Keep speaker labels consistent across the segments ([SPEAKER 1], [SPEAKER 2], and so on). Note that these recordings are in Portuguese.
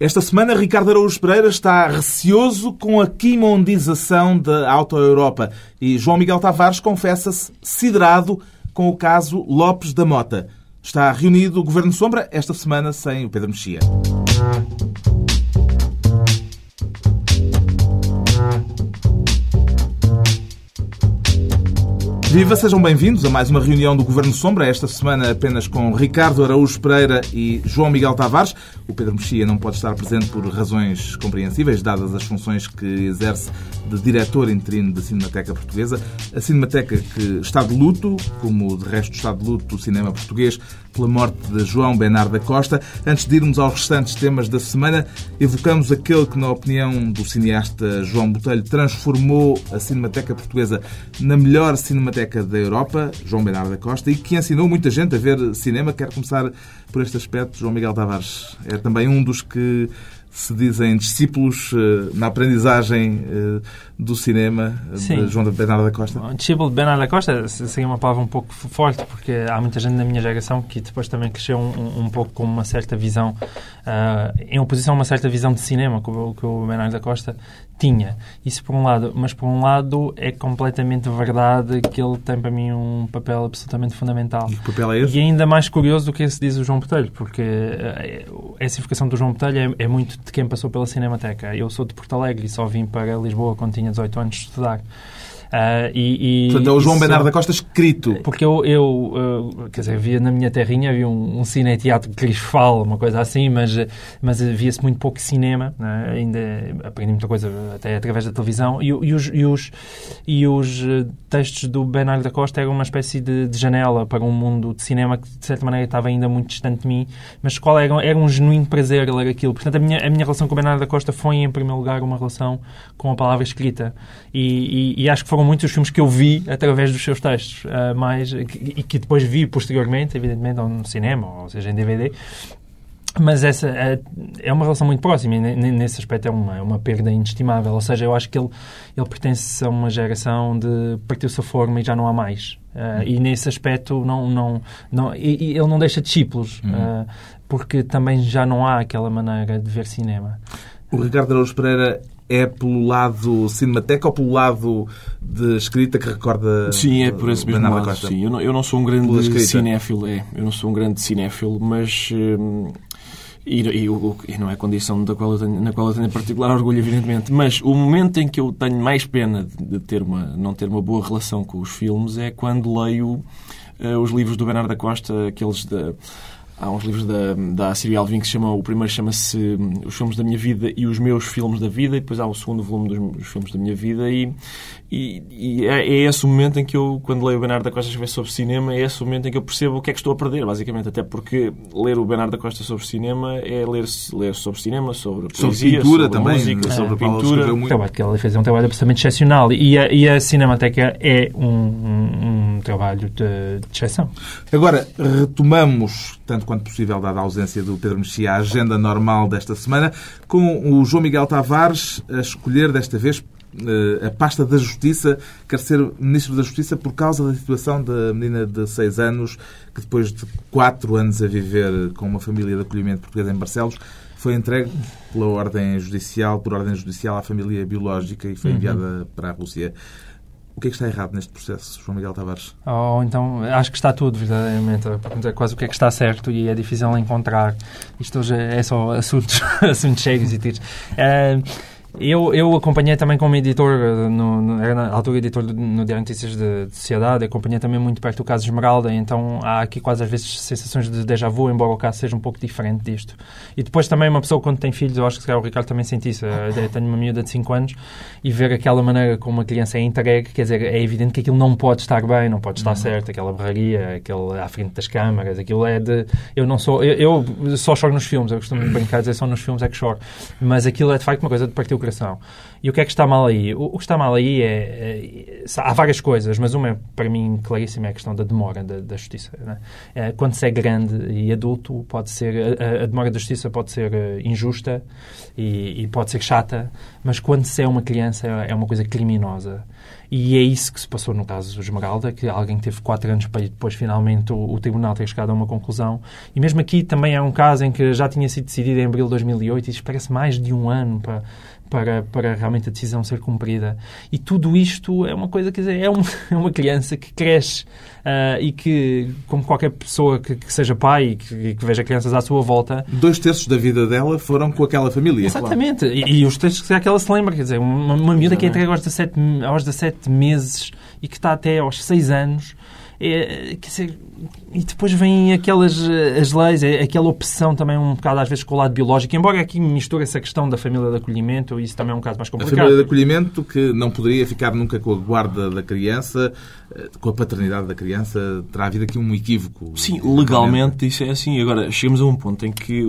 [SPEAKER 1] Esta semana, Ricardo Araújo Pereira está receoso com a quimondização da Auto-Europa e João Miguel Tavares confessa-se siderado com o caso Lopes da Mota. Está reunido o Governo Sombra esta semana sem o Pedro Mexia. Viva, sejam bem-vindos a mais uma reunião do Governo Sombra, esta semana apenas com Ricardo Araújo Pereira e João Miguel Tavares. O Pedro Mexia não pode estar presente por razões compreensíveis, dadas as funções que exerce de diretor interino da Cinemateca Portuguesa. A Cinemateca que está de luto, como de resto está de luto o cinema português, pela morte de João Bernardo da Costa. Antes de irmos aos restantes temas da semana, evocamos aquele que, na opinião do cineasta João Botelho, transformou a Cinemateca Portuguesa na melhor cinemateca da Europa, João Bernardo da Costa, e que ensinou muita gente a ver cinema. Quero começar por este aspecto. João Miguel Tavares é também um dos que se dizem discípulos uh, na aprendizagem uh, do cinema Sim. de João Bernardo da Costa?
[SPEAKER 2] Discípulo de Bernardo da Costa seria uma palavra um pouco forte, porque há muita gente na minha geração que depois também cresceu um, um pouco com uma certa visão, uh, em oposição a uma certa visão de cinema que o, que o Bernardo da Costa tinha. Isso por um lado. Mas por um lado é completamente verdade que ele tem para mim um papel absolutamente fundamental.
[SPEAKER 1] E que papel é esse?
[SPEAKER 2] E ainda mais curioso do que esse diz o João Botelho, porque essa evocação do João Botelho é, é muito de quem passou pela Cinemateca. Eu sou de Porto Alegre e só vim para Lisboa quando tinha 18 anos estudar.
[SPEAKER 1] Uh, e, e, Portanto, é o João isso, Bernardo da Costa escrito.
[SPEAKER 2] Porque eu, eu uh, quer dizer, havia na minha terrinha havia um, um cine-teatro Crisfal, uma coisa assim, mas, mas havia-se muito pouco cinema, né? ainda aprendi muita coisa até através da televisão, e, e, os, e, os, e os eh, textos do Bernardo da Costa eram uma espécie de, de, janela para um mundo de cinema que, de certa maneira, estava ainda muito distante de mim, mas qual era, era um genuíno prazer ler aquilo. Portanto, a minha, a minha relação com o Bernardo da Costa foi, em primeiro lugar, uma relação com a palavra escrita. E, e, e acho que foram muitos os filmes que eu vi através dos seus textos, uh, mais, e que, que depois vi posteriormente, evidentemente, ou no cinema, ou seja, em DVD. Mas essa é, é uma relação muito próxima e nesse aspecto é uma, é uma perda inestimável. Ou seja, eu acho que ele, ele pertence a uma geração de partiu-se a forma e já não há mais. Uh, e nesse aspecto não, não, não, e ele não deixa discípulos, uhum. uh, porque também já não há aquela maneira de ver cinema.
[SPEAKER 1] O Ricardo Araújo Pereira é pelo lado cinemateca ou pelo lado de escrita que recorda
[SPEAKER 3] Sim, é por esse mesmo lado. Sim, eu não, eu não sou um grande cinéfilo, é. Eu não sou um grande cinéfilo, mas... Hum, e, e, e, não é condição da qual tenho, na qual eu tenho particular orgulho, evidentemente, mas o momento em que eu tenho mais pena de ter uma, não ter uma boa relação com os filmes é quando leio uh, os livros do Bernardo da Costa, aqueles da Há uns livros da, da Siri Alvin que se chamam, o primeiro chama-se hum, Os Filmes da Minha Vida e os Meus Filmes da Vida, e depois há o segundo volume dos, dos Filmes da Minha Vida, e, e, e é, é, esse o momento em que eu, quando leio o Bernardo da Costa escrever sobre cinema, é esse o momento em que eu percebo o que é que estou a perder, basicamente, até porque ler o Bernardo da Costa sobre cinema é ler, ler sobre cinema, sobre poesia,
[SPEAKER 1] sobre pintura
[SPEAKER 3] sobre
[SPEAKER 1] também,
[SPEAKER 3] música,
[SPEAKER 1] é.
[SPEAKER 3] sobre pintura.
[SPEAKER 2] Muito... O trabalho que ele fez é um trabalho absolutamente excepcional, e a, e a Cinemateca é um, um, um trabalho de, de exceção.
[SPEAKER 1] Agora, retomamos, tanto quanto possível, dada a ausência do Pedro Mexia, a agenda normal desta semana, com o João Miguel Tavares a escolher desta vez eh, a pasta da Justiça, quer ser Ministro da Justiça por causa da situação da menina de 6 anos que depois de 4 anos a viver com uma família de acolhimento portuguesa em Barcelos foi entregue pela ordem judicial, por ordem judicial à família biológica e foi uhum. enviada uhum. para a Rússia. O que é que está errado neste processo, João Miguel Tavares?
[SPEAKER 2] Oh, então, acho que está tudo, verdadeiramente. É quase o que é que está certo e é difícil encontrar. Isto hoje é só assuntos, assuntos cheios e tiros. Uh, eu, eu acompanhei também como editor, eh, no, no, era na altura editor do, no Diário Notícias de, de, Sociedade, acompanhei também muito perto o caso Esmeralda, então há aqui quase às vezes sensações de déjà vu, embora o caso seja um pouco diferente disto. E depois também uma pessoa quando tem filhos, eu acho que o Ricardo também sente isso, eu tenho uma miúda de 5 anos e ver aquela maneira como uma criança é entregue, quer dizer, é evidente que aquilo não pode estar bem, não pode estar uhum. certo, aquela berraria, aquele à frente das câmaras, aquilo é de... Eu não sou... Eu, eu só choro nos filmes, eu costumo brincar dizer só nos filmes é que choro, mas aquilo é de facto uma coisa de partir o E o que é que está mal aí? O, o que está mal aí é, é, Há várias coisas, mas uma, para mim, claríssima é a questão da demora da, da justiça. Né? É, quando se é grande e adulto, pode ser. A, a demora da justiça pode ser eh, injusta e, e, pode ser chata, mas quando se é uma criança, é, é uma coisa criminosa. E é isso que se passou no caso Esmeralda, que alguém teve quatro anos para depois finalmente o, o, tribunal ter chegado a uma conclusão. E mesmo aqui também é um caso em que já tinha sido decidido em abril de 2008 e espera-se mais de um ano para, para, para realmente a decisão ser cumprida. E tudo isto é uma coisa, quer dizer, é uma, é uma criança que cresce uh, e que, como qualquer pessoa que, que seja pai e que, que, veja crianças à sua volta...
[SPEAKER 1] Dois terços da vida dela foram com aquela família.
[SPEAKER 2] Exatamente. Claro. E, e, os terços que ela se lembra, quer dizer, uma, uma miúda que entra aos 17, aos 17 meses e que está até aos 6 anos é, quer dizer, e depois vêm aquelas as leis, é, aquela opção também um bocado às vezes com o lado biológico, embora aqui misture essa questão da família de acolhimento, isso também é um caso mais complicado.
[SPEAKER 1] A família de acolhimento que não poderia ficar nunca com a guarda da criança, eh, com a paternidade da criança, terá havido aqui um equívoco.
[SPEAKER 3] Sim, legalmente isso é assim. Agora, chegamos a um ponto em que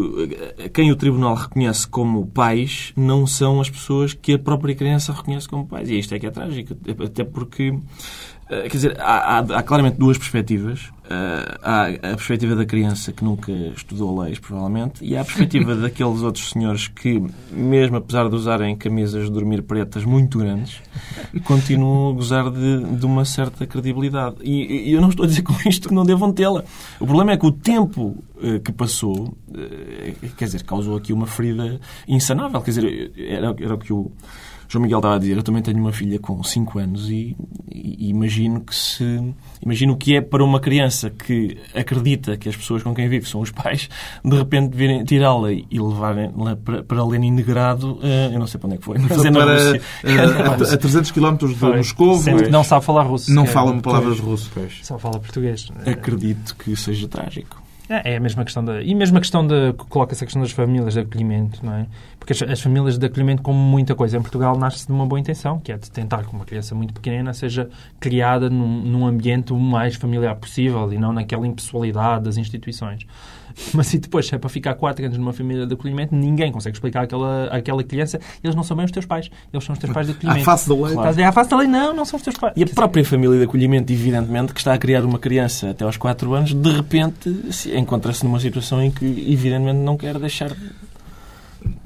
[SPEAKER 3] eh, quem o Tribunal reconhece como pais não são as pessoas que a própria criança reconhece como pais. E isto é que é trágico, até porque eh, quer dizer, há, há, há, claramente duas perspectivas. Uh, há a perspectiva da criança que nunca estudou leis, provavelmente, e há a perspectiva daqueles outros senhores que, mesmo apesar de usarem camisas de dormir pretas muito grandes, continuam a gozar de, de uma certa credibilidade. E, e, eu não estou a dizer com isto que não devam tê-la. O problema é que o tempo uh, que passou, quer dizer, causou aqui uma ferida insanável. Quer dizer, era, era o que o João Miguel estava a dizer, eu também tenho uma filha com 5 anos e, e, imagino que se imagino o que é para uma criança que acredita que as pessoas com quem vive são os pais, de repente virem tirá-la e levarem-la para, para Lenin Negrado, uh, eu não sei para onde é que foi,
[SPEAKER 1] mas é na Rússia. Uh, a, a 300 km de Moscou.
[SPEAKER 2] Não sabe falar russo.
[SPEAKER 1] Não fala palavras russo.
[SPEAKER 2] Só fala português.
[SPEAKER 3] Acredito que seja trágico.
[SPEAKER 2] É, é a mesma questão da. E mesmo a questão da. Coloca-se a questão das famílias de acolhimento, não é? Porque as, as, famílias de acolhimento, como muita coisa em Portugal, nasce de uma boa intenção, que é de tentar que uma criança muito pequena seja criada num, num ambiente o mais familiar possível e não naquela impessoalidade das instituições. Mas se depois se é para ficar quatro anos numa família de acolhimento, ninguém consegue explicar àquela, àquela criança. Eles não são bem os teus pais. Eles são os teus pais de acolhimento.
[SPEAKER 1] À face da lei.
[SPEAKER 2] Claro. À face da lei, não, não são os teus pais.
[SPEAKER 3] E a própria família de acolhimento, evidentemente, que está a criar uma criança até aos quatro anos, de repente encontra-se numa situação em que, evidentemente, não quer deixar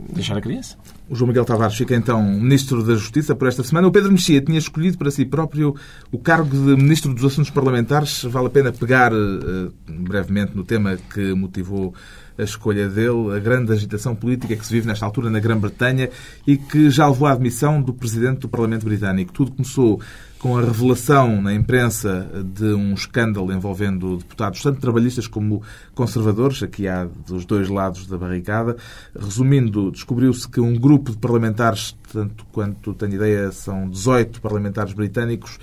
[SPEAKER 3] deixar a criança.
[SPEAKER 1] O João Miguel Tavares fica então Ministro da Justiça por esta semana. O Pedro Mexia tinha escolhido para si próprio o cargo de Ministro dos Assuntos Parlamentares. Vale a pena pegar uh, brevemente no tema que motivou a escolha dele, a grande agitação política que se vive nesta altura na Grã-Bretanha e que já levou à admissão do Presidente do Parlamento Britânico. Tudo começou com a revelação na imprensa de um escândalo envolvendo deputados, tanto trabalhistas como conservadores, aqui há dos dois lados da barricada. Resumindo, descobriu-se que um grupo de parlamentares, tanto quanto tenho ideia, são 18 parlamentares britânicos,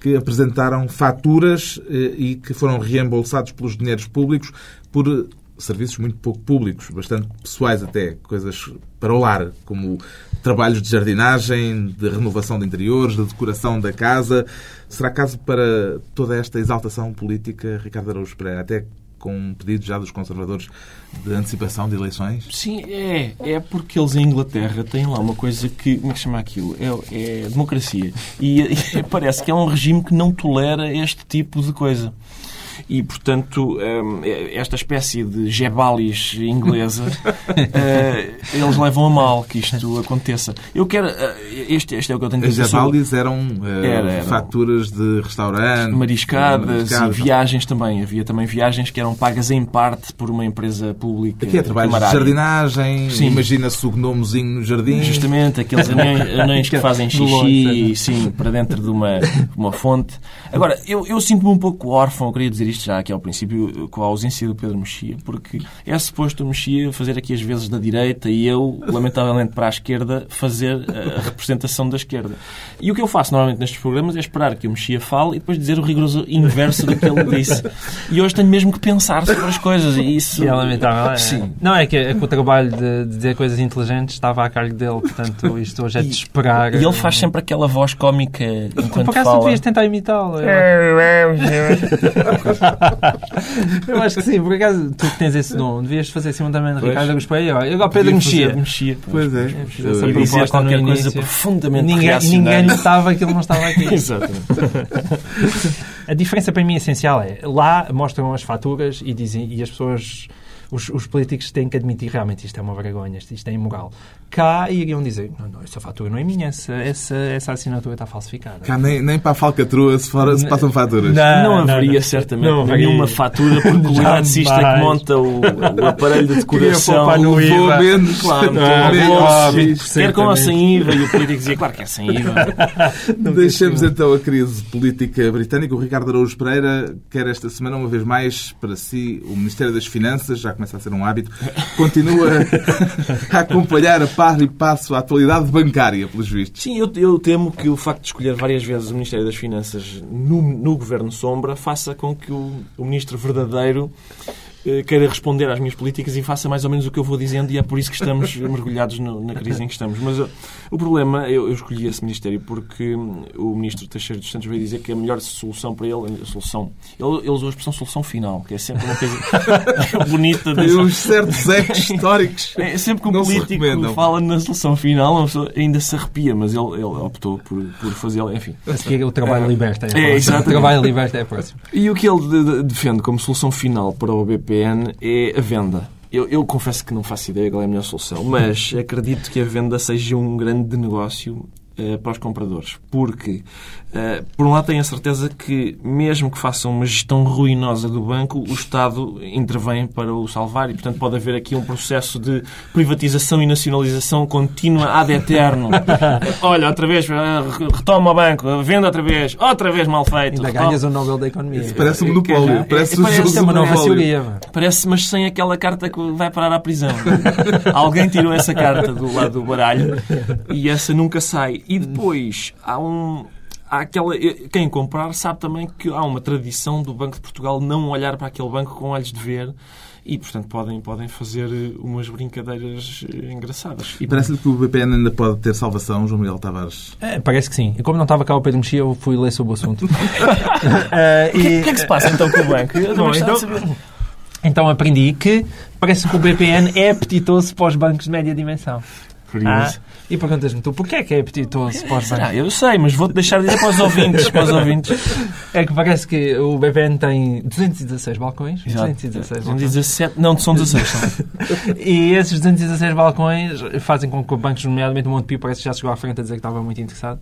[SPEAKER 1] que apresentaram faturas eh, e que foram reembolsados pelos dinheiros públicos por serviços muito pouco públicos, bastante pessoais até, coisas para o lar, como trabalhos de jardinagem, de renovação de interiores, de decoração da casa. Será caso para toda esta exaltação política, Ricardo Araújo Pereira, até com um pedido já dos conservadores de antecipação de eleições?
[SPEAKER 3] Sim, é. É porque eles em Inglaterra têm lá uma coisa que. Como é que chama aquilo? É, é democracia. E, e parece que é um regime que não tolera este tipo de coisa e, portanto, hum, esta espécie de jebalis inglesa, eh, eles levam a mal que isto aconteça. Eu quero... Eh, este, este é o que eu tenho a
[SPEAKER 1] dizer. As jebalis eram, uh, era, eram faturas de restaurantes...
[SPEAKER 3] Mariscadas, mariscadas e viagens também. Havia também viagens que eram pagas em parte por uma empresa pública.
[SPEAKER 1] Aqui é trabalho de jardinagem, imagina-se o gnomozinho no jardim.
[SPEAKER 3] Justamente, aqueles anões, anões que fazem xixi, sim, para dentro de uma, uma fonte. Agora, eu, eu sinto-me um pouco órfão, eu queria dizer isto já aqui ao princípio, com a ausência do Pedro Mexia, porque é suposto o Mexia fazer aqui as vezes da direita e eu, lamentavelmente para a esquerda, fazer a representação da esquerda. E o que eu faço normalmente nestes programas é esperar que o Mexia fale e depois dizer o rigoroso inverso do que ele disse. E hoje tenho mesmo que pensar sobre as coisas e isso...
[SPEAKER 2] é lamentável. É. Sim. Não, é que, é que o trabalho de, de dizer coisas inteligentes estava a cargo dele, portanto isto hoje é de esperar.
[SPEAKER 3] E ele faz sempre aquela voz cómica enquanto
[SPEAKER 2] Por acaso
[SPEAKER 3] fala.
[SPEAKER 2] devias tentar imitá-lo. É. eu acho que sim, por acaso tu que tens esse dom, devias fazer assim um também de Ricardo Agostinho. Eu igual Pedro Mexia.
[SPEAKER 3] Mexia.
[SPEAKER 1] Pois é.
[SPEAKER 3] Eu dizia qualquer coisa profundamente
[SPEAKER 2] ninguém, ninguém estava que ele não estava aqui.
[SPEAKER 3] Exatamente.
[SPEAKER 2] A diferença para mim essencial é, lá mostram as faturas e dizem e as pessoas os, os, políticos têm que admitir realmente isto é uma vergonha, isto é imoral. Cá iriam dizer, não, não, essa fatura não é minha, essa, essa, essa assinatura está falsificada.
[SPEAKER 1] Cá nem, nem para a falcatrua se, for, se passam faturas.
[SPEAKER 3] Não, não haveria não, certamente não haveria. nenhuma fatura porque o eletricista que monta o, o aparelho de decoração
[SPEAKER 1] no IVA. menos,
[SPEAKER 3] claro, menos, quer com ou sem IVA e o político dizia, claro que é sem IVA.
[SPEAKER 1] Deixemos então a crise política britânica. O Ricardo Araújo Pereira quer esta semana, uma vez mais, para si, o Ministério das Finanças, já começa a ser um hábito, continua a acompanhar a par e passo a atualidade bancária, pelos vistos.
[SPEAKER 3] Sim, eu, eu, temo que o facto de escolher várias vezes o Ministério das Finanças no, no Governo Sombra faça com que o, o Ministro verdadeiro queira responder às minhas políticas e faça mais ou menos o que eu vou dizendo e é por isso que estamos mergulhados no, na crise em que estamos. Mas uh, o problema, eu, eu, escolhi esse Ministério porque hum, o Ministro Teixeira dos Santos veio dizer que a melhor solução para ele, a solução, ele, ele usou a expressão solução final, que é sempre uma coisa bonita.
[SPEAKER 1] Tem uns certos ecos históricos.
[SPEAKER 3] É sempre que um político fala na solução final, uma pessoa ainda se arrepia, mas ele, ele optou por, por fazê-la, enfim.
[SPEAKER 2] que é o trabalho liberta.
[SPEAKER 3] É, é exato.
[SPEAKER 2] O trabalho liberta é próximo.
[SPEAKER 3] E o que ele defende como solução final para o BP VPN é a venda. Eu, eu, confesso que não faço ideia qual é a melhor solução, mas acredito que a venda seja um grande negócio para os compradores. Porque Uh, por um lado, tenho a certeza que, mesmo que façam uma gestão ruinosa do banco, o Estado intervém para o salvar e, portanto, pode haver aqui um processo de privatização e nacionalização contínua ad eterno. Olha, outra vez, ah, retoma o banco, venda outra vez, outra vez mal feito.
[SPEAKER 2] Ainda retoma. ganhas o Nobel da Economia.
[SPEAKER 1] Isso parece um monopólio. É, parece, é,
[SPEAKER 2] parece uma nova teoria.
[SPEAKER 3] Parece, mas sem aquela carta que vai parar à prisão. Alguém tirou essa carta do lado do baralho e essa nunca sai. E depois há um há aquela, quem comprar sabe também que há uma tradição do Banco de Portugal não olhar para aquele banco com olhos de ver e, portanto, podem, podem fazer eh, umas brincadeiras eh, engraçadas.
[SPEAKER 1] E parece-lhe que o BPN ainda pode ter salvação, João Miguel Tavares?
[SPEAKER 2] É, parece que sim. E como não estava cá o Pedro Mexia, eu fui ler sobre o assunto. uh,
[SPEAKER 3] e... O que, que é que se passa então com o banco? Eu Bom, então,
[SPEAKER 2] então aprendi que parece que o BPN é apetitoso para os bancos de média dimensão.
[SPEAKER 3] Curioso. Ah,
[SPEAKER 2] e perguntas-me tu, porquê é que é apetitoso para os bancos?
[SPEAKER 3] Eu sei, mas vou-te deixar dizer para os ouvintes. Para os ouvintes.
[SPEAKER 2] É que parece que o BPN tem 216 balcões.
[SPEAKER 3] Exato. 216 217, não, são 16. São.
[SPEAKER 2] e esses 216 balcões fazem com que o bancos, nomeadamente o Montepio, parece que já chegou à frente a dizer que estava muito interessado.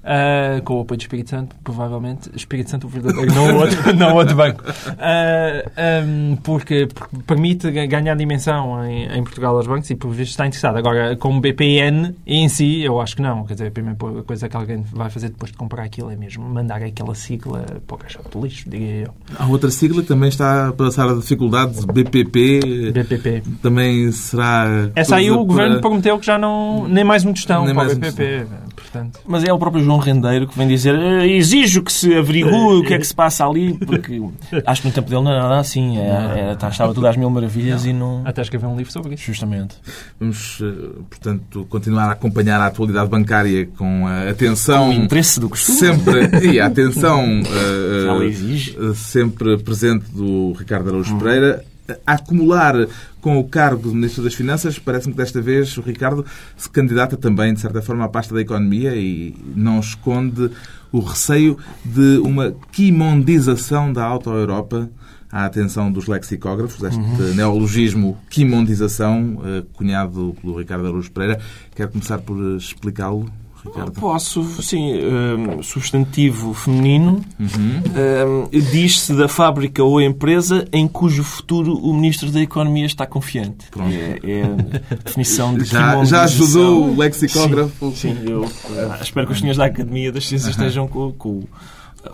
[SPEAKER 2] Uh, com o apoio do Espírito Santo, provavelmente. Espírito Santo, o verdadeiro, não o outro, não outro banco. Uh, ah, um, porque permite ganhar dimensão em, em, Portugal aos bancos e, por visto, está interessado. Agora, como BPN em si, eu acho que não. Quer dizer, a primeira coisa que alguém vai fazer depois de comprar aquilo é mesmo mandar aquela sigla para o caixote de lixo, diria eu.
[SPEAKER 1] Há outra sigla que também está a passar a dificuldades, BPP.
[SPEAKER 2] BPP.
[SPEAKER 1] Também será.
[SPEAKER 2] Essa aí o governo prometeu que já não. nem mais um tostão nem para o BPP. Portanto...
[SPEAKER 3] Mas é o próprio João Rendeiro que vem dizer eh, exijo que se averigue o que é que se passa ali, porque acho que no tempo dele não era nada assim. É, é, estava tudo às mil maravilhas não. e não.
[SPEAKER 2] Até escrever um livro sobre isso.
[SPEAKER 3] Justamente.
[SPEAKER 1] Vamos, eh, portanto, continuar a acompanhar a atualidade bancária com a atenção. Com
[SPEAKER 3] o interesse do costume.
[SPEAKER 1] Sempre. e a atenção uh, sempre presente do Ricardo Araújo hum. Pereira a acumular com o cargo de Ministro das Finanças, parece-me que desta vez o Ricardo se candidata também, de certa forma, à pasta da economia e não esconde o receio de uma quimondização da auto-Europa à atenção dos lexicógrafos, este uhum. neologismo quimondização, eh, cunhado pelo Ricardo Araújo Pereira. Quer começar por explicá-lo? Ricardo?
[SPEAKER 3] Posso, sim. Um, substantivo feminino. Uhum. Um, Diz-se da fábrica ou empresa em cujo futuro o Ministro da Economia está confiante. Pronto. É, é a definição de
[SPEAKER 1] já, já ajudou o lexicógrafo?
[SPEAKER 3] Sim, sim eu uh, espero que os senhores da Academia das Ciências uhum. estejam com, com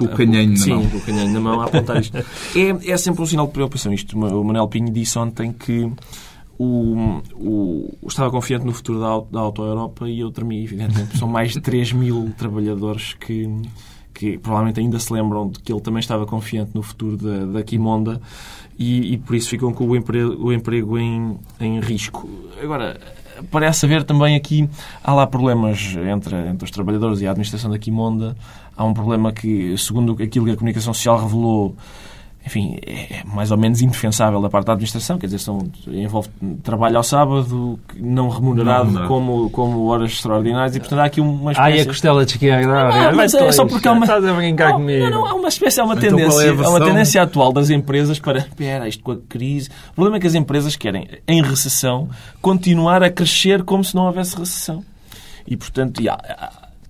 [SPEAKER 1] o canhänho na
[SPEAKER 3] Sim,
[SPEAKER 1] mão.
[SPEAKER 3] com o canhão na mão a apontar isto. É, é sempre um sinal de preocupação. Isto, o Manuel Pinho disse ontem que o, o, estava confiante no futuro da, da Auto Europa e eu tremi, evidentemente. São mais de 3 mil trabalhadores que, que provavelmente ainda se lembram de que ele também estava confiante no futuro da, da Quimonda e, e por isso ficam com o emprego, o emprego em, em risco. Agora, parece haver também aqui, há lá problemas entre, entre os trabalhadores e a administração da Quimonda. Há um problema que, segundo aquilo que a comunicação social revelou, enfim, é mais ou menos indefensável da parte da administração, quer dizer, são, envolve trabalho ao sábado, não remunerado, não, não. Como, como horas extraordinárias, e portanto há aqui uma espécie...
[SPEAKER 2] Ah, a costela de esquerda. Não,
[SPEAKER 3] mas é só porque há uma...
[SPEAKER 2] Estás a brincar
[SPEAKER 3] não,
[SPEAKER 2] comigo.
[SPEAKER 3] Não, não, há uma espécie, há uma então, tendência, é há uma tendência atual das empresas para, espera, isto com a crise... O problema é que as empresas querem, em recessão, continuar a crescer como se não houvesse recessão. E, portanto, yeah,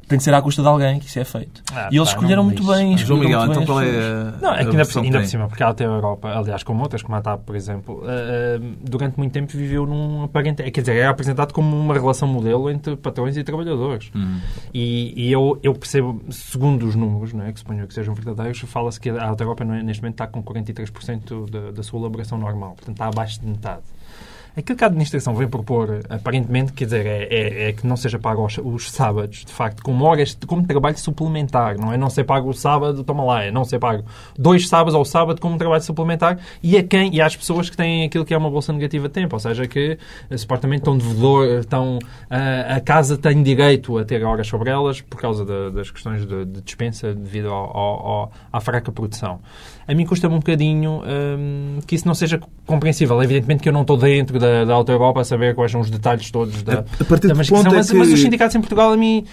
[SPEAKER 3] tem que ser à custa de alguém que isso é feito. Ah, e eles pá, escolheram muito bem.
[SPEAKER 1] João Miguel, então qual é a.
[SPEAKER 2] Não, é que ainda, por, ainda por cima, porque ela tem a Europa, aliás, como outras, como a TAP, por exemplo, uh, durante muito tempo viveu num aparente. Quer dizer, é apresentado como uma relação modelo entre patrões e trabalhadores. Hum. E, e eu, eu, percebo, segundo os números, não é, que suponho que sejam verdadeiros, fala-se que a Alta Europa neste momento está com 43% da, da sua elaboração normal, portanto está abaixo de metade. Aquilo que a administração vem propor, aparentemente, quer dizer, é, é, é que não seja pago os, os, sábados, de facto, como horas, como trabalho suplementar, não é? Não ser pago o sábado, toma lá, é não ser pago dois sábados ao sábado como trabalho suplementar e a quem e às pessoas que têm aquilo que é uma bolsa negativa de tempo, ou seja, que eh, supostamente estão devedor, estão, a, eh, a casa tem direito a ter horas sobre elas por causa de, das questões de, de dispensa devido ao, ao, à fraca produção a mim custa-me um bocadinho hum, que isso não seja compreensível. Evidentemente que eu não estou dentro da, da Alta Europa a saber quais são os detalhes todos da, a partir da é mas, que... mas os sindicatos em Portugal a mim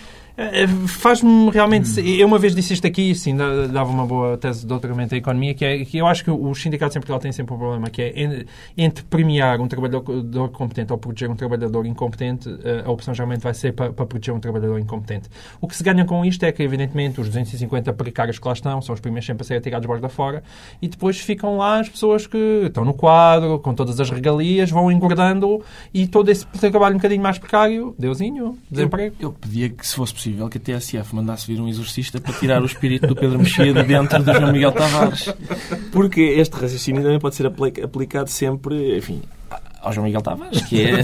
[SPEAKER 2] faz-me realmente. Eu uma vez disse isto aqui, sim, dava uma boa tese de doutoramento em economia, que é que eu acho que os sindicatos em Portugal têm sempre um problema, que é entre premiar um trabalhador competente ou proteger um trabalhador incompetente, eh, a opção geralmente vai ser para, para proteger um trabalhador incompetente. O que se ganha com isto é que, evidentemente, os 250 precários que lá estão são os primeiros sempre a ser atirados borda fora e depois ficam lá as pessoas que estão no quadro, com todas as regalias, vão engordando e todo esse trabalho um bocadinho mais precário, deusinho, desemprego.
[SPEAKER 3] Eu, eu pedia que, se fosse possível que a TSF mandasse vir um exorcista para tirar o espírito do Pedro Mexia de dentro do João Miguel Tavares. Porque este raciocínio também pode ser aplicado sempre, enfim, ao João Miguel Tavares, que é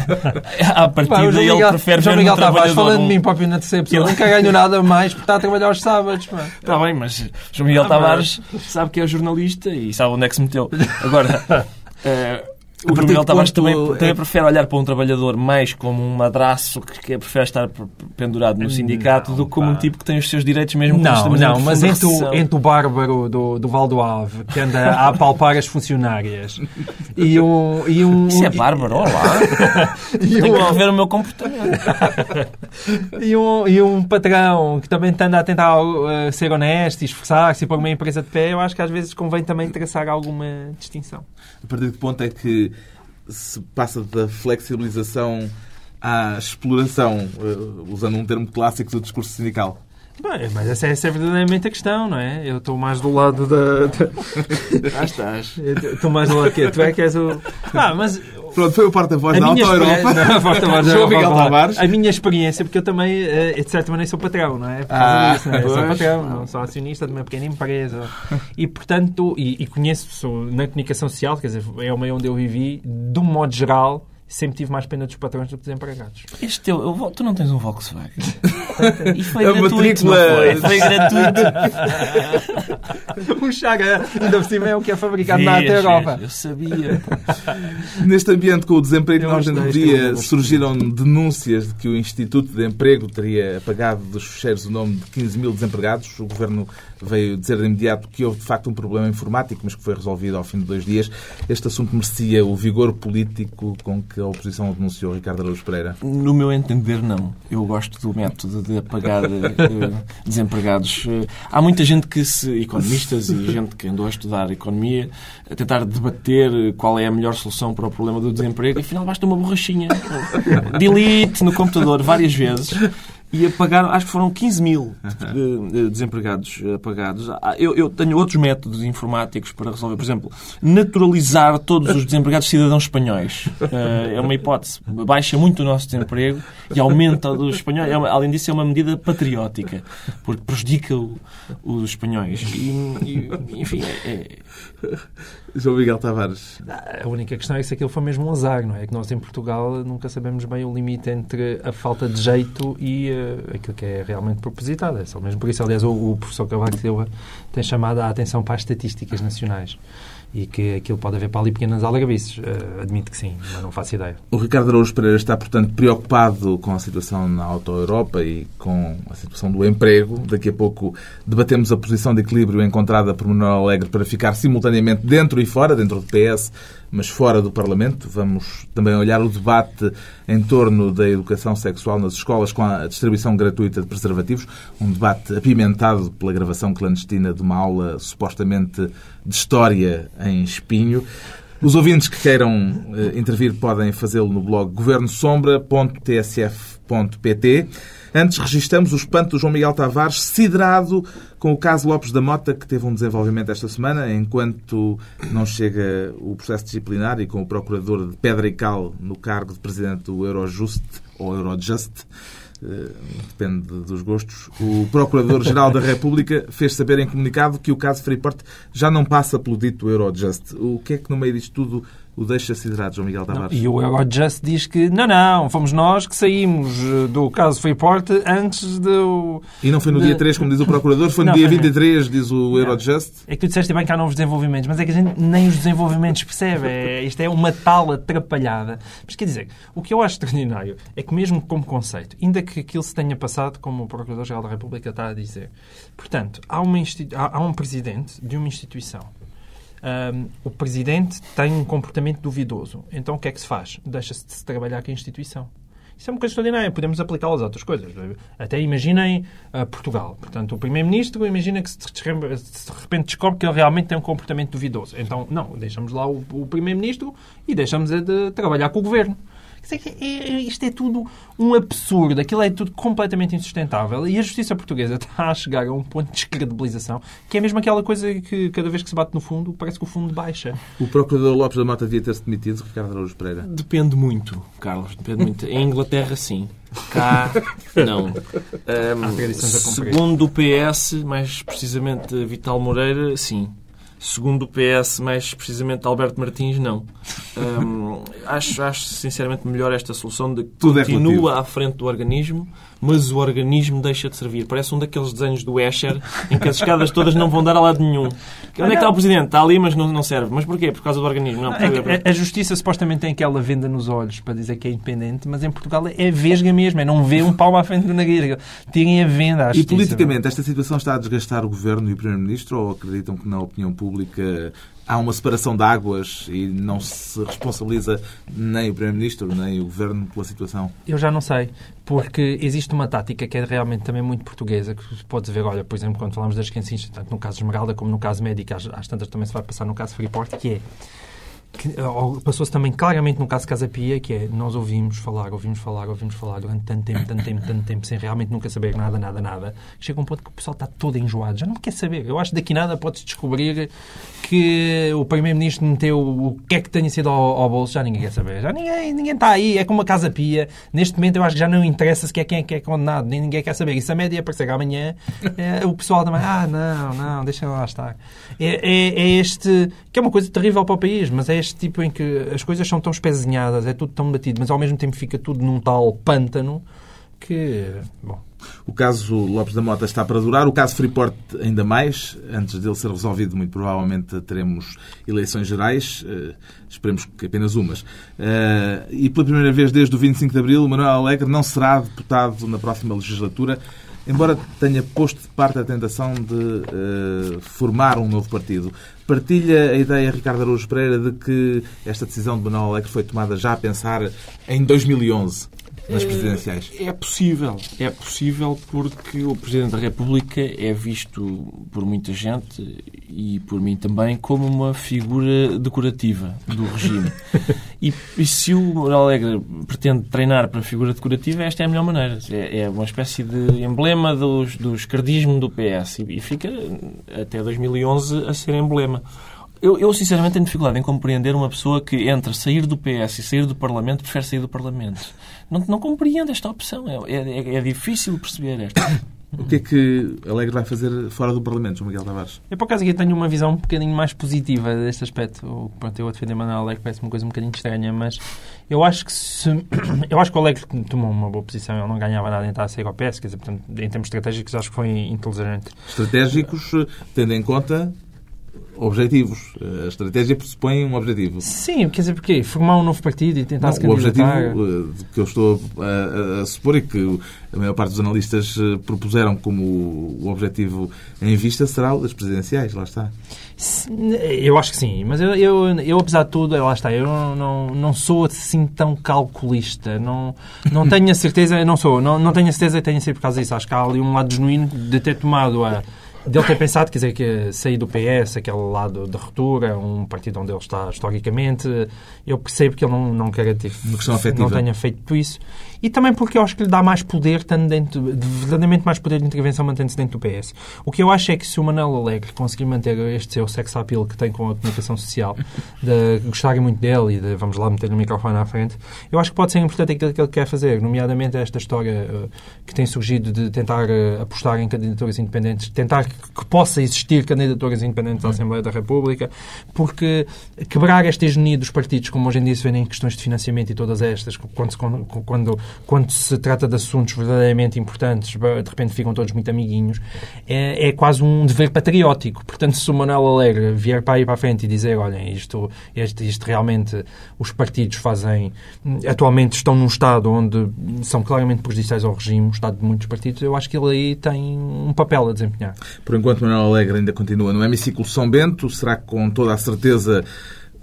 [SPEAKER 3] a partir Pá, ele prefere
[SPEAKER 2] João Miguel Tavares, falando de mim próprio na terceira pessoa, nunca ganho nada mais porque está a trabalhar aos sábados.
[SPEAKER 3] Está bem, mas João Miguel ah, Tavares sabe que é jornalista e sabe onde é que se meteu. Agora, uh, O Miguel Tavares também, também prefere olhar para um trabalhador mais como um madraço que, que prefere estar pendurado no sindicato não, do que como pá. um tipo que tem os seus direitos mesmo
[SPEAKER 2] Não, não, mas entre o, entre o bárbaro do, do Valdoave que anda a apalpar as funcionárias e um... E um
[SPEAKER 3] Isso é bárbaro, olá! e Tenho um, que ver o meu comportamento.
[SPEAKER 2] e, um, e um patrão que também anda a tentar uh, ser honesto e esforçar-se e pôr uma empresa de pé, eu acho que às vezes convém também traçar alguma distinção.
[SPEAKER 1] A partir de que ponto é que se passa da flexibilização à exploração, eh, usando um termo clássico do discurso sindical?
[SPEAKER 2] Bem, mas essa, essa, é verdadeiramente a questão, não é? Eu estou mais do lado da.
[SPEAKER 3] da... Ah, estás.
[SPEAKER 2] Estou mais do lado que tu é que és o. Ah, mas.
[SPEAKER 1] Pronto, foi o porta-voz da Auto Europa.
[SPEAKER 2] A minha experiência, porque eu também, eh, de certa maneira, sou patrão, não é? Por causa ah, disso, não é? Eu sou patrão, não sou acionista de uma pequena empresa. E, portanto, e, e conheço, sou na comunicação social, quer dizer, é o meio onde eu vivi, de um modo geral sempre tive mais pena dos patrões do que dos empregados.
[SPEAKER 3] Este teu, eu, tu não tens um Volkswagen? e foi é gratuito, não foi? Foi gratuito.
[SPEAKER 2] o Chaga, ainda por cima, é o que é fabricado na Europa.
[SPEAKER 3] Eu sabia.
[SPEAKER 1] Neste ambiente com o desemprego nós no dia surgiram denúncias de que o Instituto de Emprego teria apagado dos fecheiros o nome de 15 mil desempregados. O Governo veio dizer de imediato que houve de facto um problema informático, mas que foi resolvido ao fim de dois dias. Este assunto merecia o vigor político com que a oposição denunciou Ricardo Araújo Pereira?
[SPEAKER 3] No meu entender, não. Eu gosto do método de apagar uh, desempregados. Uh, há muita gente que se, economistas e gente que andou a estudar economia, a tentar debater qual é a melhor solução para o problema do desemprego e afinal basta uma borrachinha. Delete no computador várias vezes e apagaram, acho que foram 15 mil de, desempregados apagados. Ah, eu, eu, tenho outros métodos informáticos para resolver. Por exemplo, naturalizar todos os desempregados cidadãos espanhóis. Uh, é uma hipótese. Baixa muito o nosso desemprego e aumenta o dos espanhóis. É além disso, é uma medida patriótica, porque prejudica os espanhóis. E, e, enfim, é, é...
[SPEAKER 1] João Miguel Tavares.
[SPEAKER 2] A única questão é se aquilo foi mesmo um azar, não é? Que nós em Portugal nunca sabemos bem o limite entre a falta de jeito e uh, aquilo que é realmente propositado. É só mesmo por isso, aliás, o, o professor Cavaco Silva tem chamado a atenção para as estatísticas nacionais e que aquilo pode haver para ali pequenas algarbices. Uh, admito que sim, mas não faço ideia.
[SPEAKER 1] O Ricardo Araújo Pereira está, portanto, preocupado com a situação na Auto-Europa e com a situação do emprego. Daqui a pouco debatemos a posição de equilíbrio encontrada por Manuel Alegre para ficar simultaneamente dentro e fora, dentro do PS, mas fora do Parlamento. Vamos também olhar o debate em torno da educação sexual nas escolas com a distribuição gratuita de preservativos, um debate apimentado pela gravação clandestina de uma aula supostamente de história em Espinho. Os ouvintes que queiram eh, intervir podem fazê-lo no blog governosombra.tsf.pt. Antes registramos o espanto do João Miguel Tavares, siderado com o caso Lopes da Mota, que teve um desenvolvimento esta semana, enquanto não chega o processo disciplinar e com o procurador de Pedra e Cal no cargo de presidente do Eurojust ou Eurojust. Eh, depende dos gostos. O Procurador-Geral da República fez saber em comunicado que o caso Freeport já não passa pelo dito Eurojust. O que é que no meio disto tudo o deixa siderado, João Miguel Tavares.
[SPEAKER 2] Não, e o Eurojust diz que não, não, fomos nós que saímos eh, do caso Freeport antes do...
[SPEAKER 1] E não foi no de... dia 3, como diz o Procurador, foi no não, dia foi 23, diz o Eurojust.
[SPEAKER 2] É que tu disseste bem que há novos desenvolvimentos, mas é que a gente nem os desenvolvimentos percebe. É, isto é uma tal atrapalhada. Mas quer dizer, o que eu acho extraordinário é que mesmo como conceito, ainda que aquilo se tenha passado, como o Procurador-Geral da República está a dizer, portanto, há, uma há, há um presidente de uma instituição um, o presidente tem um comportamento duvidoso. Então o que é que se faz? Deixa-se de se trabalhar com a instituição. Isso é uma coisa extraordinária. Podemos aplicá-lo às outras coisas. Até imaginem uh, Portugal. Portanto, o Primeiro-Ministro imagina que se de repente descobre que ele realmente tem um comportamento duvidoso. Então, não, deixamos lá o, o Primeiro-Ministro e deixamos de trabalhar com o Governo. É, é, isto é tudo um absurdo, aquilo é tudo completamente insustentável e a justiça portuguesa está a chegar a um ponto de descredibilização que é mesmo aquela coisa que cada vez que se bate no fundo parece que o fundo baixa.
[SPEAKER 1] O Procurador Lopes da Mata devia ter-se demitido, Ricardo Araújo Pereira?
[SPEAKER 3] Depende muito, Carlos, depende muito. Em Inglaterra, sim. Cá, não. Um, segundo o PS, mais precisamente Vital Moreira, sim. Segundo o PS, mais precisamente Alberto Martins, não. Um, acho, acho sinceramente melhor esta solução de que Tudo é continua é à frente do organismo, mas o organismo deixa de servir. Parece um daqueles desenhos do Escher em que as escadas todas não vão dar a lado nenhum. Onde é que está o Presidente? Está ali, mas não, não serve. Mas porquê? Por causa do organismo. Não,
[SPEAKER 2] é a, a, Justiça supostamente tem aquela venda nos olhos para dizer que é independente, mas em Portugal é vesga mesmo. É não ver um palmo à frente do nariz. Tirem a venda à
[SPEAKER 1] E politicamente, esta situação está a desgastar o Governo e o Primeiro-Ministro ou acreditam que na opinião pública há uma separação de águas e não se responsabiliza nem o Primeiro-Ministro nem o Governo pela situação?
[SPEAKER 2] Eu já não sei, porque existe uma tática que é realmente também muito portuguesa, que se pode ver, olha, por exemplo, quando falamos das cancins, tanto no caso Esmeralda como no caso Médica, às, às tantas também se vai passar no caso Freeport, que é passou-se também claramente no caso Casa Pia, que é nós ouvimos falar, ouvimos falar, ouvimos falar durante tanto tempo, tanto tempo, tanto tempo, sem realmente nunca saber nada, nada, nada. Chega um ponto que o pessoal está todo enjoado, já não quer saber. Eu acho que daqui nada pode-se descobrir que o Primeiro-Ministro meteu o que é que tenha sido ao, ao, bolso, já ninguém quer saber. Já ninguém, ninguém está aí, é como a Casa Pia. Neste momento eu acho que já não interessa se é quem é que é condenado, nem ninguém quer saber. E se a média aparecer amanhã, é, o pessoal também, ah, não, não, deixa lá estar. É, é, é este, que é uma coisa terrível para o país, mas é este tipo em que as coisas são tão espezinhadas, é tudo tão batido, mas ao mesmo tempo fica tudo num tal pântano que, bom,
[SPEAKER 1] o caso Lopes da Mota está para durar, o caso Freeport ainda mais. Antes dele ser resolvido, muito provavelmente teremos eleições gerais, uh, esperemos que apenas umas. Uh, e pela primeira vez desde o 25 de Abril, Manuel Alegre não será deputado na próxima legislatura, embora tenha posto de parte a tentação de uh, formar um novo partido. Partilha a ideia, Ricardo Araújo Pereira, de que esta decisão de Manuel Alegre foi tomada já a pensar em 2011? nas presidenciais?
[SPEAKER 3] É, é possível. É possível porque o Presidente da República é visto por muita gente e por mim também como uma figura decorativa do regime. e, e, se o Alegre pretende treinar para figura decorativa, esta é a melhor maneira. É, é uma espécie de emblema dos, do escardismo do PS e, e fica até 2011 a ser emblema. Eu, eu, sinceramente, tenho dificuldade em compreender uma pessoa que, entre sair do PS e sair do Parlamento, prefere sair do Parlamento. Não, não compreendo esta opção. É, é, é difícil perceber esta.
[SPEAKER 1] O que é que Alegre vai fazer fora do Parlamento, João Miguel Tavares?
[SPEAKER 2] Eu, por acaso, aqui tenho uma visão um bocadinho mais positiva deste aspecto. Pronto, eu a defender Manuel Alegre parece uma coisa um bocadinho estranha, mas eu acho que se... Eu acho que o Alegre tomou uma boa posição. Ele não ganhava nada em estar a sair ao PS. Quer dizer, portanto, em termos estratégicos, acho que foi inteligente.
[SPEAKER 1] Estratégicos, tendo em conta objetivos. A estratégia pressupõe um objetivo.
[SPEAKER 2] Sim, quer dizer, porquê? Formar um novo partido e tentar Não, se candidatar...
[SPEAKER 1] O objetivo eh, que eu estou a, a, supor e que a maior parte dos analistas eh, propuseram como o objetivo em vista será o das presidenciais, lá está.
[SPEAKER 2] Eu acho que sim, mas eu, eu, eu apesar de tudo, lá está, eu não, não sou assim tão calculista, não, não tenho a certeza, não sou, não, não tenho a certeza que tenha sido por causa disso. Acho que há ali um lado genuíno de ter tomado a dele ter pensado, quer dizer, que sair do PS, aquele lado de ruptura, um partido onde ele está historicamente, eu percebo que ele não, não quer ter, não tenha feito isso. E também porque eu acho que lhe dá mais poder, dentro, verdadeiramente mais poder de intervenção mantendo-se dentro do PS. O que eu acho é que se o Manuel Alegre conseguir manter este seu sex appeal que tem com a comunicação social, de gostarem muito dele e de, vamos lá, meter o microfone à frente, eu acho que pode ser importante aquilo que ele quer fazer, nomeadamente esta história uh, que tem surgido de tentar uh, apostar em candidaturas independentes, tentar que, que possa existir candidaturas independentes à Assembleia da República, porque quebrar esta hegemonia dos partidos, como hoje em dia se vê em questões de financiamento e todas estas, quando, quando quando se trata de assuntos verdadeiramente importantes, de repente ficam todos muito amiguinhos, é, é quase um dever patriótico. Portanto, se o Manuel Alegre vier para aí para a frente e dizer, olhem, isto, isto, isto realmente os partidos fazem, atualmente estão num estado onde são claramente prejudiciais ao regime, o estado de muitos partidos, eu acho que ele aí tem um papel a desempenhar.
[SPEAKER 1] Por enquanto, Manuel Alegre ainda continua no hemiciclo São Bento, será que com toda a certeza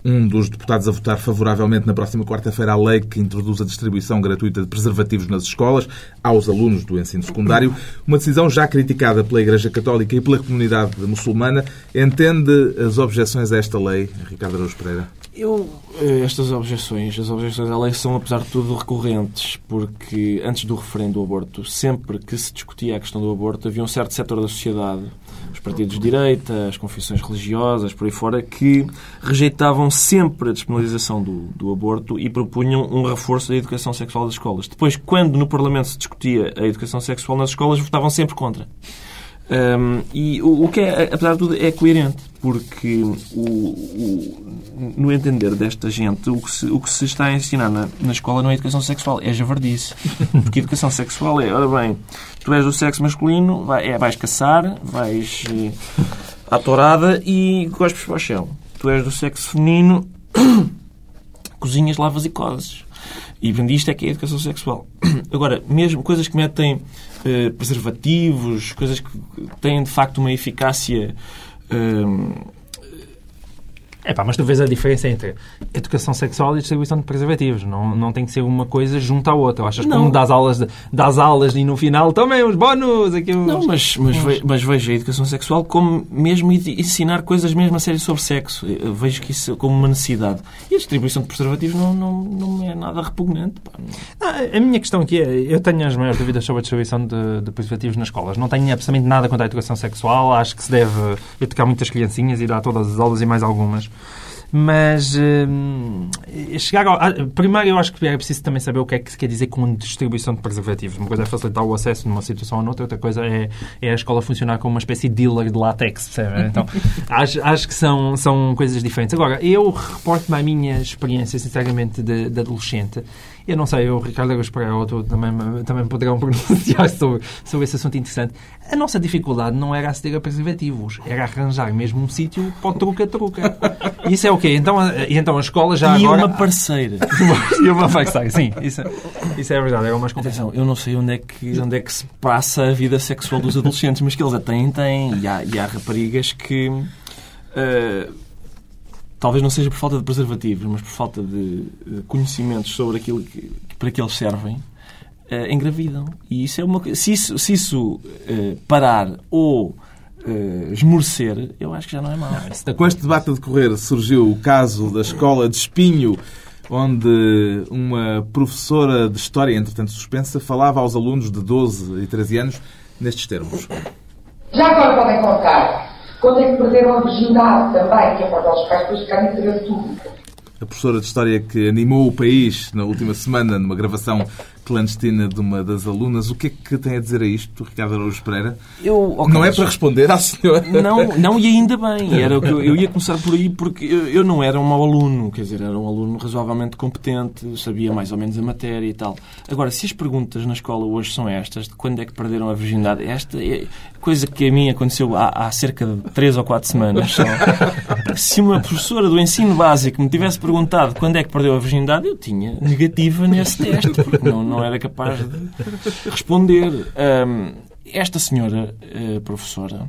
[SPEAKER 1] um dos deputados a votar favoravelmente na próxima quarta-feira a lei que introduz a distribuição gratuita de preservativos nas escolas aos alunos do ensino secundário, uma decisão já criticada pela Igreja Católica e pela comunidade muçulmana. Entende as objeções a esta lei, Ricardo Araújo Pereira?
[SPEAKER 3] Eu, eh, estas objeções, as objeções à lei são, apesar de tudo, recorrentes, porque antes do referendo do aborto, sempre que se discutia a questão do aborto, havia um certo setor da sociedade partidos de direita, as confissões religiosas, por aí fora, que rejeitavam sempre a despenalização do, do aborto e propunham um reforço da educação sexual das escolas. Depois, quando no Parlamento se discutia a educação sexual nas escolas, votavam sempre contra. Um, e o, o, que é, apesar de tudo, é coerente, porque o, o, no entender desta gente, o que se, o que se está a ensinar na, na escola não é educação sexual, é javardice. Porque educação sexual é, ora bem, tu és do sexo masculino, vai, é, vais caçar, vais eh, à tourada e gospes para o chão. Tu és do sexo feminino, cozinhas, lavas e cozes. E isto é que é educação sexual. Agora, mesmo coisas que metem eh, preservativos, coisas que têm de facto uma eficácia eh,
[SPEAKER 2] é pá, mas tu vês a diferença entre educação sexual e distribuição de preservativos. Não, não tem que ser uma coisa junto à outra. Achas não. que um das aulas, das aulas e no final também os bónus. Aqui os...
[SPEAKER 3] Não, mas, mas, ve, mas vejo a educação sexual como mesmo ensinar coisas mesmo a sério sobre sexo. Eu vejo que isso como uma necessidade. E a distribuição de preservativos não, não, não é nada repugnante.
[SPEAKER 2] Não, a minha questão aqui é, eu tenho as maiores dúvidas sobre a distribuição de, de preservativos nas escolas. Não tenho absolutamente nada contra a educação sexual. Acho que se deve educar muitas criancinhas e dar todas as aulas e mais algumas. Mas hum, chegar ao, ah, primeiro eu acho que é preciso também saber o que é que se quer dizer com distribuição de preservativos. Uma coisa é facilitar o acesso numa situação ou noutra, outra coisa é, é a escola funcionar como uma espécie de dealer de látex, percebe? Então acho, acho que são, são coisas diferentes. Agora, eu reporto-me à minha experiência, sinceramente, de, de adolescente eu não sei, o Ricardo Agus Pereira também, também poderão pronunciar sobre, sobre esse assunto interessante. A nossa dificuldade não era aceder a preservativos, era arranjar mesmo um sítio para o truca-truca. Isso é o quê? Então, então a escola já
[SPEAKER 3] e
[SPEAKER 2] agora...
[SPEAKER 3] E uma parceira.
[SPEAKER 2] e uma parceira, sim. Isso, isso é verdade, era mais
[SPEAKER 3] complicado. Eu não sei onde é, que, onde é que se passa a vida sexual dos adolescentes, mas que eles a têm, têm. E há, e há raparigas que... Uh, talvez não seja por falta de preservativos, mas por falta de conhecimentos sobre aquilo que, para que eles servem, uh, engravidam. E isso é uma se isso, se isso uh, parar ou uh, esmorecer, eu acho que já não é mau.
[SPEAKER 1] Com este debate a decorrer, surgiu o caso da escola de Espinho, onde uma professora de História, entretanto suspensa, falava aos alunos de 12 e 13 anos nestes termos.
[SPEAKER 4] Já agora podem colocar quando é que perderam a virgindade também, que é os pais depois ficarem interesse público.
[SPEAKER 1] A professora de História que animou o país na última semana numa gravação clandestina de uma das alunas. O que é que tem a dizer a isto, Ricardo Araújo Pereira? Eu, okay, não é para responder à senhora.
[SPEAKER 3] Não, não e ainda bem. Era o que eu, eu ia começar por aí porque eu, eu, não era um mau aluno. Quer dizer, era um aluno razoavelmente competente, sabia mais ou menos a matéria e tal. Agora, se as perguntas na escola hoje são estas, de quando é que perderam a virgindade, esta é coisa que a mim aconteceu há, há cerca de três ou quatro semanas. Só. Se uma professora do ensino básico me tivesse perguntado quando é que perdeu a virgindade, eu tinha negativa nesse teste, porque não, não era capaz de responder. Um, esta senhora uh, professora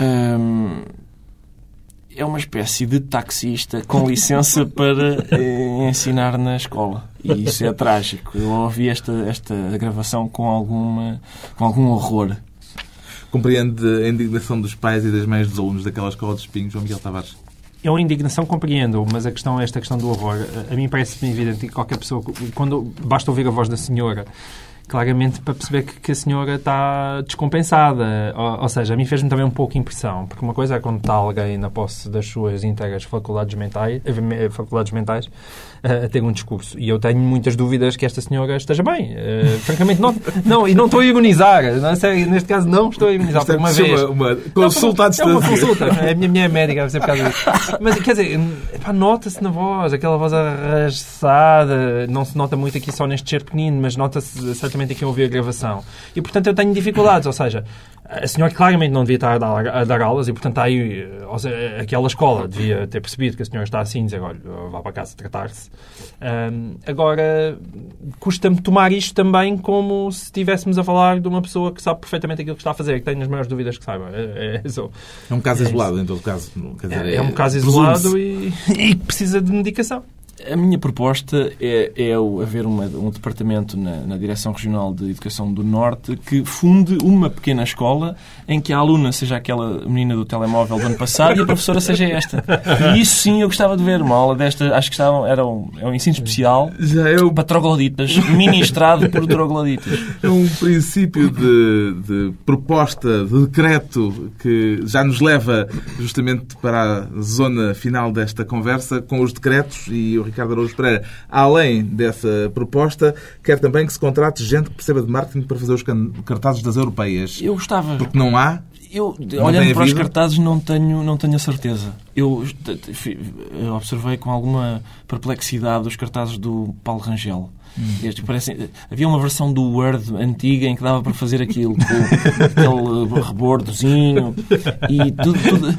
[SPEAKER 3] um, é uma espécie de taxista com licença para uh, ensinar na escola. E isso é trágico. Eu ouvi esta, esta gravação com, alguma, com algum horror.
[SPEAKER 1] Compreende a indignação dos pais e das mães dos alunos daquela escola de espinhos, João Miguel Tavares?
[SPEAKER 2] É uma indignação, compreendo, mas a questão, esta questão do horror, a mim parece-me evidente que qualquer pessoa, quando basta ouvir a voz da senhora claramente para perceber que, que a senhora está descompensada. Ou, ou seja, a mim fez-me também um pouco impressão, porque uma coisa é quando está alguém na posse das suas íntegras faculdades mentais, eh, faculdades mentais a, a ter um discurso. E eu tenho muitas dúvidas que esta senhora esteja bem. Uh, francamente, não, não, e não estou a ironizar. Não, sério, neste caso, não estou a ironizar por uma vez.
[SPEAKER 1] Uma, uma consulta à
[SPEAKER 2] distância. É uma consulta. É a minha mulher é médica, deve ser por causa disso. Mas, quer dizer, nota-se na voz, aquela voz arrastada. Não se nota muito aqui só neste cheiro pequenino, mas nota-se certamente aqui ouvir a gravação. E, portanto, eu tenho dificuldades. Ou seja, a senhora claramente não devia estar a dar, a dar aulas e, portanto, aí, ou seja, aquela escola devia ter percebido que a senhora está assim e dizer, olha, vá para casa tratar-se. Um, agora, custa-me tomar isto também como se estivéssemos a falar de uma pessoa que sabe perfeitamente aquilo que está a fazer, que tem as maiores dúvidas que saiba. É,
[SPEAKER 1] é, é um caso é isolado, isso. em todo caso.
[SPEAKER 2] Dizer, é, é, um caso isolado e, e precisa de medicação.
[SPEAKER 3] A minha proposta é, é haver uma, um departamento na, na, Direção Regional de Educação do Norte que funde uma pequena escola em que a aluna seja aquela menina do telemóvel do ano passado e a professora seja esta. E isso sim eu gostava de ver. Uma aula desta, acho que estavam, era um, é um ensino especial Já é um... para trogloditas, ministrado por trogloditas.
[SPEAKER 1] É um princípio de, de proposta, de decreto que já nos leva justamente para a zona final desta conversa com os decretos e o Ricardo Araújo Pereira, além dessa proposta, quer também que se contrate gente que perceba de marketing para fazer os cartazes das europeias.
[SPEAKER 3] Eu gostava.
[SPEAKER 1] Porque não há.
[SPEAKER 3] Eu, olhando para os cartazes, não tenho, não tenho a certeza. Eu, eu observei com alguma perplexidade os cartazes do Paulo Rangel. Hum. Parece, havia uma versão do Word antiga em que dava para fazer aquilo, com aquele rebordozinho e tudo, tudo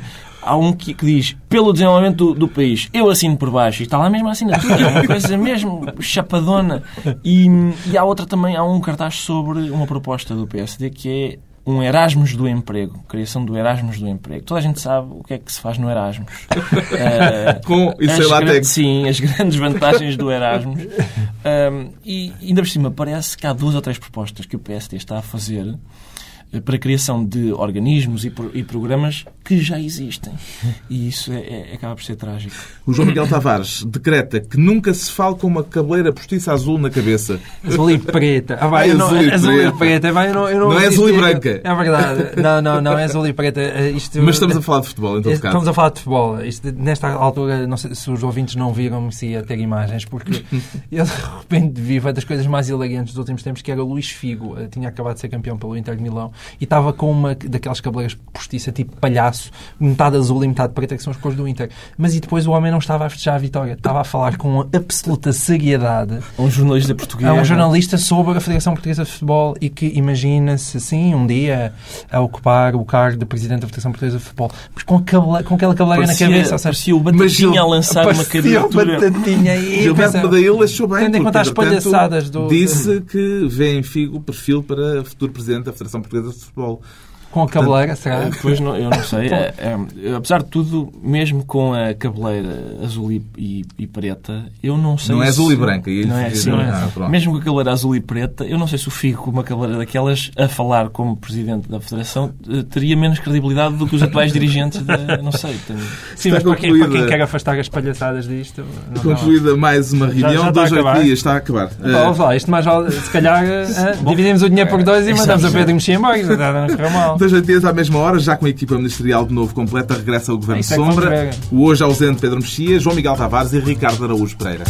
[SPEAKER 3] há um que, que, diz pelo desenvolvimento do, do, país, eu assino por baixo, e está lá mesmo a assinatura, é uma coisa mesmo chapadona. E, e há outra também, há um cartaz sobre uma proposta do PSD que é um Erasmus do emprego, criação do Erasmus do emprego. Toda a gente sabe o que é que se faz no Erasmus.
[SPEAKER 1] uh, Com isso lá
[SPEAKER 3] Sim, as grandes vantagens do Erasmus. Um, e ainda por cima, parece que há duas ou três propostas que o PSD está a fazer para a criação de organismos e, e programas que já existem. E isso é, é, acaba por ser trágico.
[SPEAKER 1] O João Miguel Tavares decreta que nunca se fale com uma cabeleira postiça azul na cabeça.
[SPEAKER 2] Azul e preta. Ah, vai, não, azul, e azul preta. e preta. Vai, não, não,
[SPEAKER 1] não é azul e branca.
[SPEAKER 2] É verdade. Não, não, não é azul e preta. Eh, isto,
[SPEAKER 1] Mas estamos a falar de futebol, em todo
[SPEAKER 2] Estamos caso. a falar de futebol. Isto, nesta altura, não sei se os ouvintes não viram, se ia ter imagens, porque eu de repente vi uma das coisas mais elegantes dos últimos tempos, que era o Luís Figo. Eh, tinha acabado de ser campeão pelo Inter de Milão e estava com uma daquelas cabeleiras postiça, tipo palhaço, metade azul e metade preta, que são as cores do Inter. Mas e depois o homem não estava a festejar a vitória, estava a falar com absoluta seriedade.
[SPEAKER 3] Um jornalista português.
[SPEAKER 2] É um jornalista sobre a Federação Portuguesa de Futebol e que imagina-se, assim, um dia a ocupar o cargo de presidente da Federação Portuguesa de Futebol, mas com, cabele, com aquela cabeleira na cabeça. Ou
[SPEAKER 3] seja, o Batatinha a lançar uma candidatura.
[SPEAKER 2] Batatinha e
[SPEAKER 1] Gilberto achou bem.
[SPEAKER 2] Tendo em conta as palhaçadas do...
[SPEAKER 1] Disse que vê em Figo perfil para futuro presidente da Federação Portuguesa de Futebol.
[SPEAKER 2] Com a cabeleira, será?
[SPEAKER 3] Eh, pois não, eu não sei. É, é, apesar de tudo, mesmo com a cabeleira azul e, e, e preta, eu não sei.
[SPEAKER 1] Não
[SPEAKER 3] é
[SPEAKER 1] azul e branca.
[SPEAKER 3] Não é, sim, não é. Ah, mesmo com a cabeleira azul e preta, eu não sei se o Figo, com uma cabeleira daquelas, a falar como presidente da Federação, eh, teria menos credibilidade do que os atuais dirigentes da. Não sei. Tenho...
[SPEAKER 2] Sim, mas para quem, para quem, quer afastar as palhaçadas disto.
[SPEAKER 1] Não, concluída mais uma reunião, já, já dois oito dias, está a acabar.
[SPEAKER 2] Vamos lá, isto mais vale, se calhar, dividimos o dinheiro por dois e mandamos a Pedro mexer embora. Não correu mal.
[SPEAKER 1] Dias à mesma hora, já com a equipa ministerial de novo completa, regressa o Governo é Sombra. O hoje ausente Pedro Mexia, João Miguel Tavares e Ricardo Araújo Pereira.